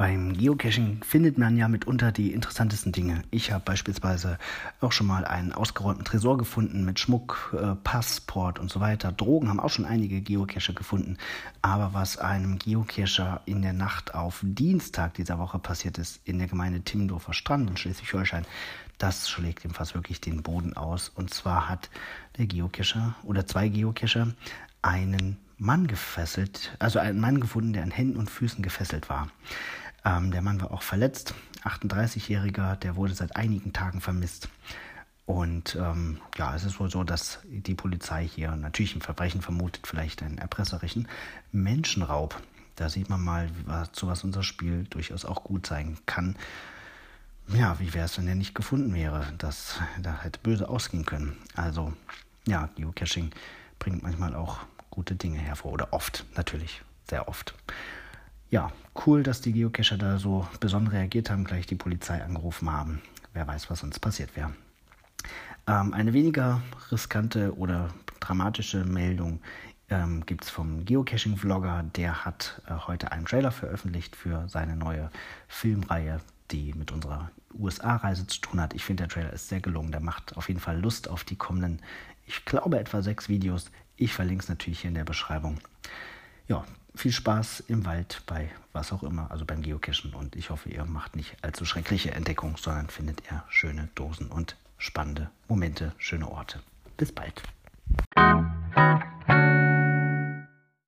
Beim Geocaching findet man ja mitunter die interessantesten Dinge. Ich habe beispielsweise auch schon mal einen ausgeräumten Tresor gefunden mit Schmuck, äh, Passport und so weiter. Drogen haben auch schon einige Geocacher gefunden. Aber was einem Geocacher in der Nacht auf Dienstag dieser Woche passiert ist, in der Gemeinde Timmendorfer Strand in Schleswig-Holstein, das schlägt jedenfalls wirklich den Boden aus. Und zwar hat der Geocacher oder zwei Geocacher einen Mann gefesselt, also einen Mann gefunden, der an Händen und Füßen gefesselt war. Ähm, der Mann war auch verletzt, 38-Jähriger, der wurde seit einigen Tagen vermisst. Und ähm, ja, es ist wohl so, dass die Polizei hier natürlich ein Verbrechen vermutet, vielleicht einen erpresserischen Menschenraub. Da sieht man mal, zu was unser Spiel durchaus auch gut sein kann. Ja, wie wäre es, wenn er nicht gefunden wäre? Das da hätte böse ausgehen können. Also, ja, Geocaching bringt manchmal auch gute Dinge hervor. Oder oft, natürlich, sehr oft ja, cool, dass die Geocacher da so besonders reagiert haben, gleich die Polizei angerufen haben. Wer weiß, was sonst passiert wäre. Ähm, eine weniger riskante oder dramatische Meldung ähm, gibt es vom Geocaching-Vlogger. Der hat äh, heute einen Trailer veröffentlicht für seine neue Filmreihe, die mit unserer USA-Reise zu tun hat. Ich finde, der Trailer ist sehr gelungen. Der macht auf jeden Fall Lust auf die kommenden, ich glaube, etwa sechs Videos. Ich verlinke es natürlich hier in der Beschreibung ja, viel Spaß im Wald bei was auch immer, also beim Geocachen. Und ich hoffe, ihr macht nicht allzu schreckliche Entdeckungen, sondern findet ihr schöne Dosen und spannende Momente, schöne Orte. Bis bald.